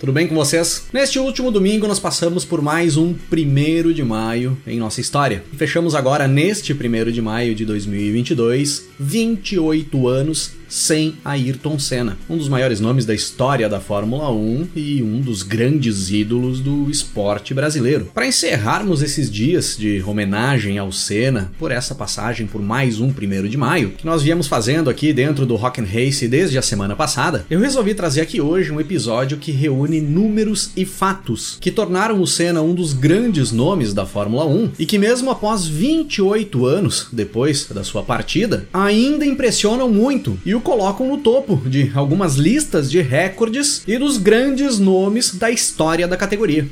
Tudo bem com vocês? Neste último domingo nós passamos por mais um primeiro de maio em nossa história. E fechamos agora neste primeiro de maio de 2022, 28 anos sem Ayrton Senna, um dos maiores nomes da história da Fórmula 1 e um dos grandes ídolos do esporte brasileiro. Para encerrarmos esses dias de homenagem ao Senna por essa passagem por mais um primeiro de maio, que nós viemos fazendo aqui dentro do Rock and Race desde a semana passada, eu resolvi trazer aqui hoje um episódio que reúne números e fatos que tornaram o Senna um dos grandes nomes da Fórmula 1 e que mesmo após 28 anos depois da sua partida, ainda impressionam muito e o o colocam no topo de algumas listas de recordes e dos grandes nomes da história da categoria.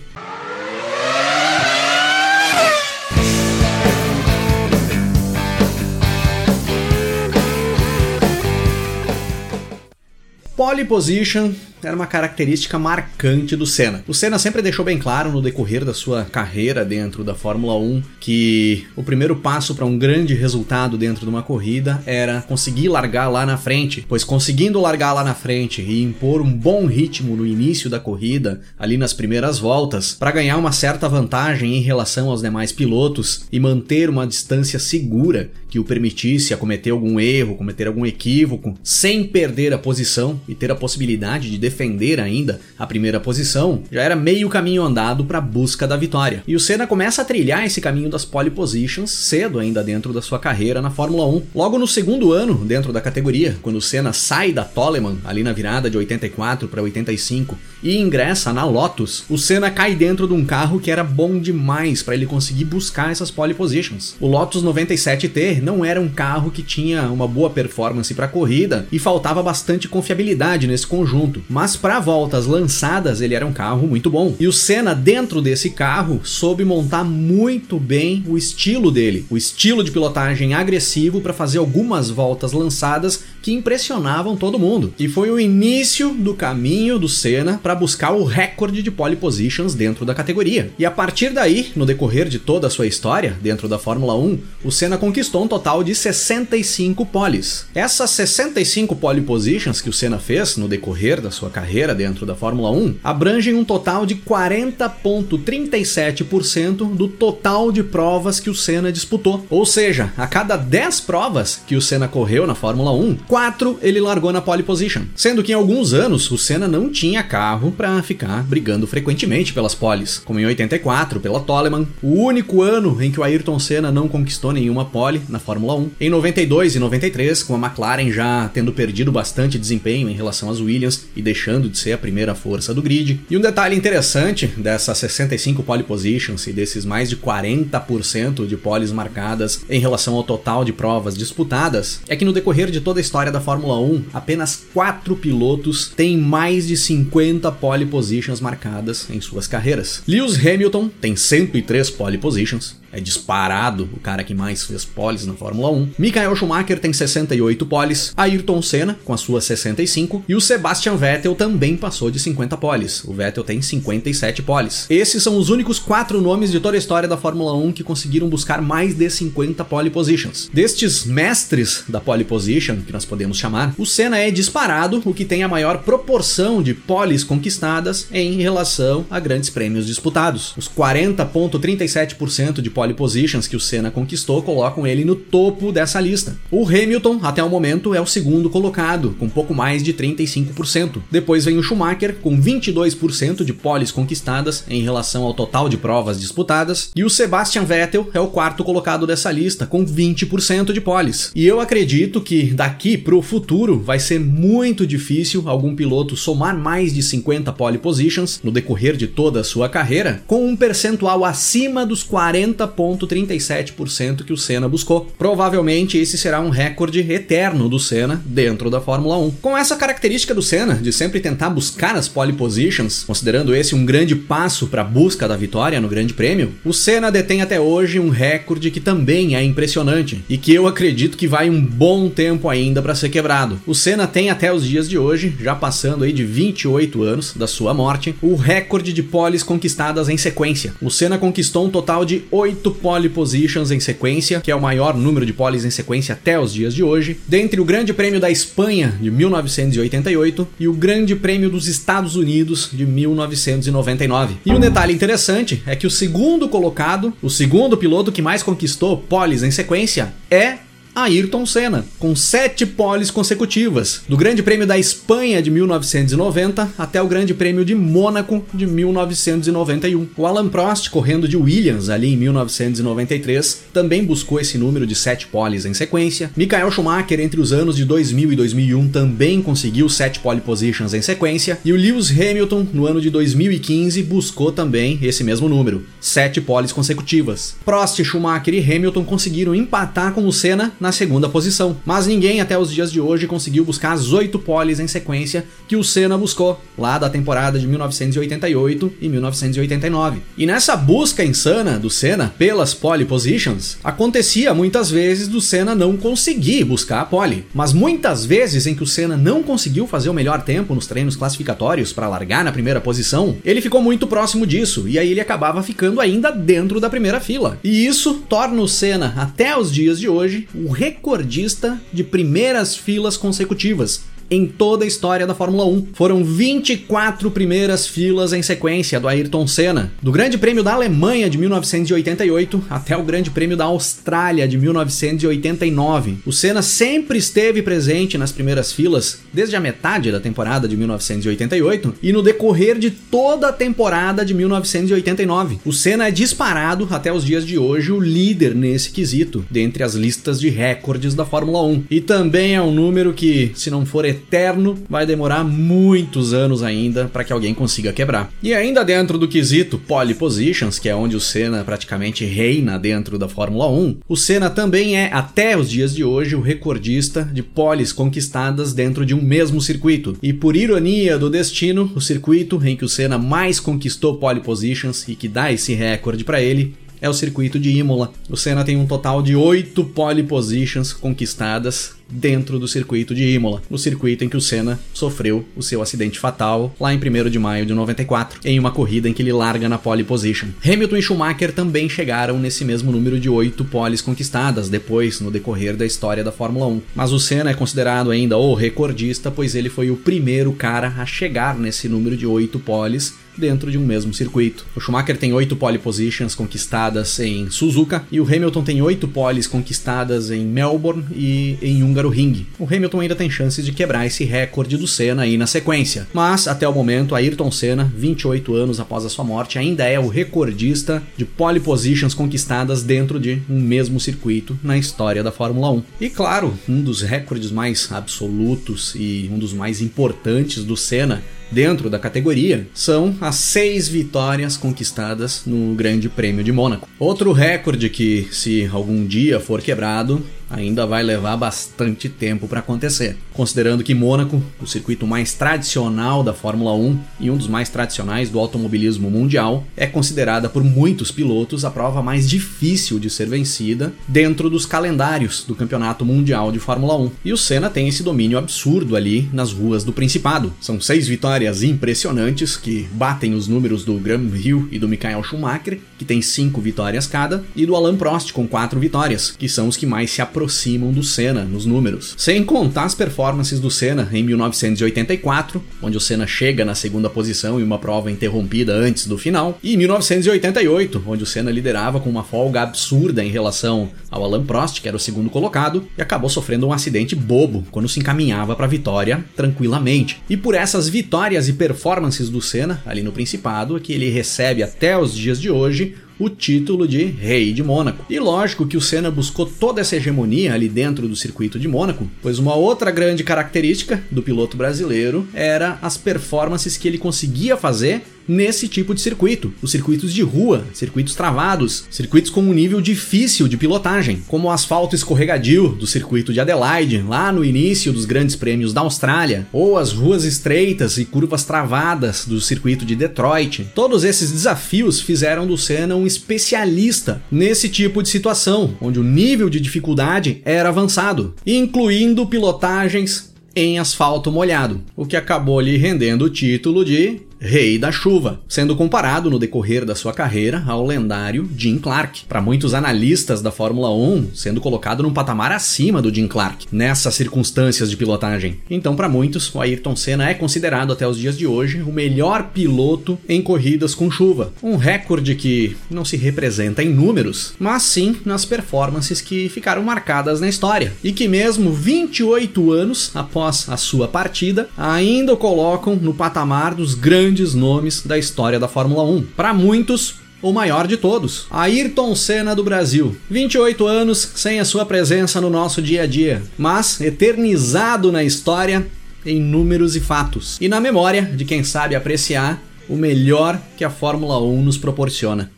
Pole position era uma característica marcante do Senna. O Senna sempre deixou bem claro no decorrer da sua carreira dentro da Fórmula 1 que o primeiro passo para um grande resultado dentro de uma corrida era conseguir largar lá na frente, pois conseguindo largar lá na frente e impor um bom ritmo no início da corrida, ali nas primeiras voltas, para ganhar uma certa vantagem em relação aos demais pilotos e manter uma distância segura que o permitisse a cometer algum erro, cometer algum equívoco, sem perder a posição e ter a possibilidade de defender ainda a primeira posição, já era meio caminho andado para a busca da vitória. E o Senna começa a trilhar esse caminho das pole positions cedo ainda dentro da sua carreira na Fórmula 1. Logo no segundo ano dentro da categoria, quando o Senna sai da Toleman ali na virada de 84 para 85 e ingressa na Lotus, o Senna cai dentro de um carro que era bom demais para ele conseguir buscar essas pole positions. O Lotus 97T não era um carro que tinha uma boa performance para corrida e faltava bastante confiabilidade nesse conjunto, mas para voltas lançadas ele era um carro muito bom. E o Senna dentro desse carro soube montar muito bem o estilo dele, o estilo de pilotagem agressivo para fazer algumas voltas lançadas que impressionavam todo mundo. E foi o início do caminho do Senna para buscar o recorde de pole positions dentro da categoria. E a partir daí, no decorrer de toda a sua história dentro da Fórmula 1, o Senna conquistou um total de 65 poles. Essas 65 pole positions que o Senna fez no decorrer da sua carreira dentro da Fórmula 1 abrangem um total de 40,37% do total de provas que o Senna disputou. Ou seja, a cada 10 provas que o Senna correu na Fórmula 1, 4 ele largou na pole position. Sendo que em alguns anos o Senna não tinha carro para ficar brigando frequentemente pelas poles, como em 84 pela Toleman, o único ano em que o Ayrton Senna não conquistou nenhuma pole na Fórmula 1. Em 92 e 93, com a McLaren já tendo perdido bastante desempenho em relação às Williams e deixando de ser a primeira força do grid. E um detalhe interessante dessas 65 pole positions e desses mais de 40% de poles marcadas em relação ao total de provas disputadas é que no decorrer de toda a história da Fórmula 1, apenas 4 pilotos têm mais de 50 pole positions marcadas em suas carreiras. Lewis Hamilton tem 103 pole positions, é disparado o cara que mais fez poles na Fórmula 1. Michael Schumacher tem 68 poles, Ayrton Senna com as suas 65 e o Sebastian Vettel também passou de 50 poles. O Vettel tem 57 poles. Esses são os únicos quatro nomes de toda a história da Fórmula 1 que conseguiram buscar mais de 50 pole positions. Destes mestres da pole position, que nós podemos chamar, o Senna é disparado o que tem a maior proporção de poles conquistadas em relação a grandes prêmios disputados. Os 40.37% de pole positions que o Senna conquistou colocam ele no topo dessa lista. O Hamilton, até o momento, é o segundo colocado, com pouco mais de 35%. Depois vem o Schumacher, com 22% de poles conquistadas em relação ao total de provas disputadas. E o Sebastian Vettel é o quarto colocado dessa lista, com 20% de poles. E eu acredito que daqui pro futuro vai ser muito difícil algum piloto somar mais de 50 pole positions no decorrer de toda a sua carreira, com um percentual acima dos 40 30,37% que o Senna buscou. Provavelmente esse será um recorde eterno do Senna dentro da Fórmula 1. Com essa característica do Senna de sempre tentar buscar as pole positions, considerando esse um grande passo para a busca da vitória no Grande Prêmio, o Senna detém até hoje um recorde que também é impressionante e que eu acredito que vai um bom tempo ainda para ser quebrado. O Senna tem até os dias de hoje, já passando aí de 28 anos da sua morte, o recorde de poles conquistadas em sequência. O Senna conquistou um total de 8 pole positions em sequência, que é o maior número de poles em sequência até os dias de hoje, dentre o Grande Prêmio da Espanha de 1988 e o Grande Prêmio dos Estados Unidos de 1999. E um detalhe interessante é que o segundo colocado, o segundo piloto que mais conquistou poles em sequência, é Ayrton Senna, com sete poles consecutivas, do Grande Prêmio da Espanha de 1990 até o Grande Prêmio de Mônaco de 1991. O Alan Prost, correndo de Williams ali em 1993, também buscou esse número de sete poles em sequência. Michael Schumacher, entre os anos de 2000 e 2001, também conseguiu sete pole positions em sequência. E o Lewis Hamilton, no ano de 2015, buscou também esse mesmo número, sete poles consecutivas. Prost, Schumacher e Hamilton conseguiram empatar com o Senna na na segunda posição. Mas ninguém até os dias de hoje conseguiu buscar as oito poles em sequência que o Senna buscou, lá da temporada de 1988 e 1989. E nessa busca insana do Senna pelas pole positions, acontecia muitas vezes do Senna não conseguir buscar a pole. Mas muitas vezes em que o Senna não conseguiu fazer o melhor tempo nos treinos classificatórios para largar na primeira posição, ele ficou muito próximo disso e aí ele acabava ficando ainda dentro da primeira fila. E isso torna o Senna, até os dias de hoje, o recordista de primeiras filas consecutivas, em toda a história da Fórmula 1. Foram 24 primeiras filas em sequência do Ayrton Senna, do Grande Prêmio da Alemanha de 1988 até o Grande Prêmio da Austrália de 1989. O Senna sempre esteve presente nas primeiras filas desde a metade da temporada de 1988 e no decorrer de toda a temporada de 1989. O Senna é disparado até os dias de hoje o líder nesse quesito, dentre as listas de recordes da Fórmula 1. E também é um número que, se não for eterno, vai demorar muitos anos ainda para que alguém consiga quebrar. E ainda dentro do quesito pole positions, que é onde o Senna praticamente reina dentro da Fórmula 1, o Senna também é, até os dias de hoje, o recordista de poles conquistadas dentro de um mesmo circuito. E por ironia do destino, o circuito em que o Senna mais conquistou pole positions e que dá esse recorde para ele é o circuito de Imola. O Senna tem um total de 8 pole positions conquistadas dentro do circuito de Imola, no circuito em que o Senna sofreu o seu acidente fatal lá em 1 de maio de 94, em uma corrida em que ele larga na pole position. Hamilton e Schumacher também chegaram nesse mesmo número de 8 poles conquistadas depois no decorrer da história da Fórmula 1. Mas o Senna é considerado ainda o recordista, pois ele foi o primeiro cara a chegar nesse número de 8 poles dentro de um mesmo circuito. O Schumacher tem oito pole positions conquistadas em Suzuka e o Hamilton tem oito poles conquistadas em Melbourne e em Húngaro Ring. O Hamilton ainda tem chances de quebrar esse recorde do Senna aí na sequência, mas até o momento Ayrton Senna, 28 anos após a sua morte, ainda é o recordista de pole positions conquistadas dentro de um mesmo circuito na história da Fórmula 1. E claro, um dos recordes mais absolutos e um dos mais importantes do Senna dentro da categoria são as seis vitórias conquistadas no Grande Prêmio de Mônaco. Outro recorde que, se algum dia for quebrado, ainda vai levar bastante tempo para acontecer. Considerando que Mônaco, o circuito mais tradicional da Fórmula 1 e um dos mais tradicionais do automobilismo mundial, é considerada por muitos pilotos a prova mais difícil de ser vencida dentro dos calendários do Campeonato Mundial de Fórmula 1. E o Senna tem esse domínio absurdo ali nas ruas do Principado. São seis vitórias impressionantes que batem os números do Graham Hill e do Michael Schumacher, que tem cinco vitórias cada, e do Alain Prost com quatro vitórias, que são os que mais se aproximam aproximam do Senna nos números. Sem contar as performances do Senna em 1984, onde o Senna chega na segunda posição em uma prova interrompida antes do final, e em 1988, onde o Senna liderava com uma folga absurda em relação ao Alain Prost, que era o segundo colocado, e acabou sofrendo um acidente bobo quando se encaminhava para a vitória tranquilamente. E por essas vitórias e performances do Senna ali no Principado, é que ele recebe até os dias de hoje o título de Rei de Mônaco. E lógico que o Senna buscou toda essa hegemonia ali dentro do circuito de Mônaco, pois uma outra grande característica do piloto brasileiro era as performances que ele conseguia fazer nesse tipo de circuito, os circuitos de rua, circuitos travados, circuitos com um nível difícil de pilotagem, como o asfalto escorregadio do circuito de Adelaide, lá no início dos grandes prêmios da Austrália, ou as ruas estreitas e curvas travadas do circuito de Detroit. Todos esses desafios fizeram do Senna um especialista nesse tipo de situação, onde o nível de dificuldade era avançado, incluindo pilotagens em asfalto molhado, o que acabou lhe rendendo o título de Rei da Chuva, sendo comparado no decorrer da sua carreira ao lendário Jim Clark. Para muitos analistas da Fórmula 1, sendo colocado num patamar acima do Jim Clark nessas circunstâncias de pilotagem. Então, para muitos, o Ayrton Senna é considerado até os dias de hoje o melhor piloto em corridas com chuva. Um recorde que não se representa em números, mas sim nas performances que ficaram marcadas na história e que mesmo 28 anos após a sua partida ainda o colocam no patamar dos grandes grandes nomes da história da Fórmula 1. Para muitos, o maior de todos, Ayrton Senna do Brasil. 28 anos sem a sua presença no nosso dia a dia, mas eternizado na história em números e fatos, e na memória de quem sabe apreciar o melhor que a Fórmula 1 nos proporciona.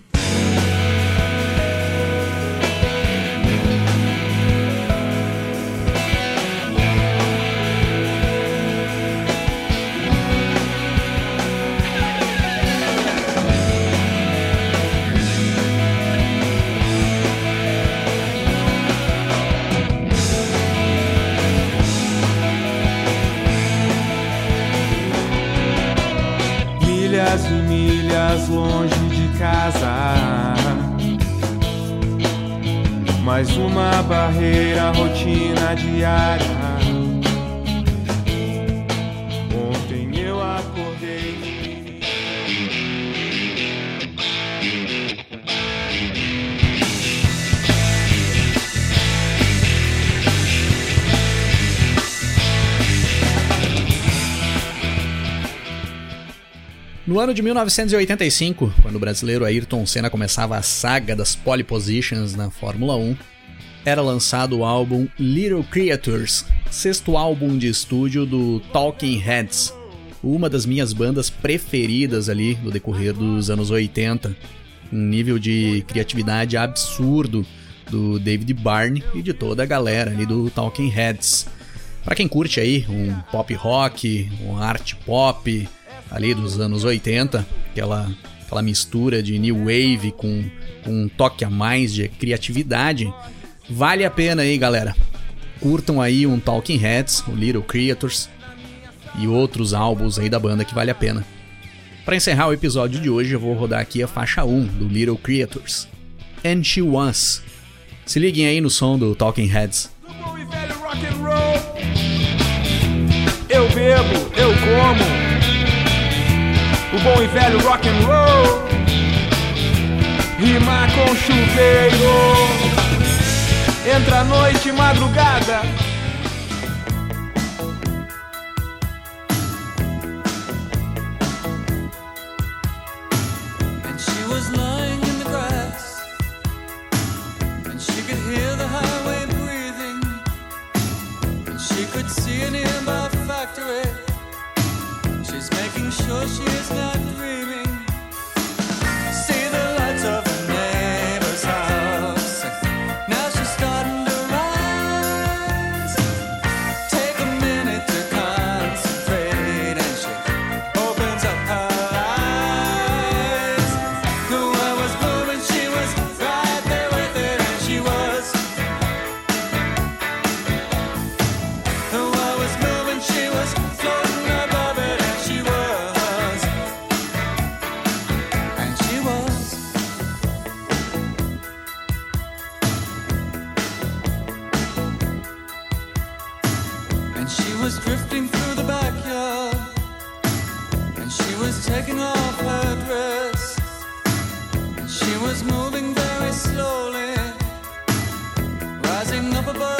Mais uma barreira, rotina diária. No ano de 1985, quando o brasileiro Ayrton Senna começava a saga das pole positions na Fórmula 1, era lançado o álbum Little Creatures, sexto álbum de estúdio do Talking Heads, uma das minhas bandas preferidas ali no decorrer dos anos 80. Um nível de criatividade absurdo do David Byrne e de toda a galera ali do Talking Heads. Para quem curte aí um pop rock, um art pop, ali dos anos 80, aquela, aquela mistura de new wave com, com um toque a mais de criatividade. Vale a pena aí, galera. Curtam aí um Talking Heads, o Little Creators e outros álbuns aí da banda que vale a pena. Para encerrar o episódio de hoje, eu vou rodar aqui a faixa 1 do Little Creators, And She Was. Se liguem aí no som do Talking Heads. Eu bebo, eu como, o bom e velho rock and roll. Rima com chuveiro, entra noite, madrugada. was moving very slowly, rising up above.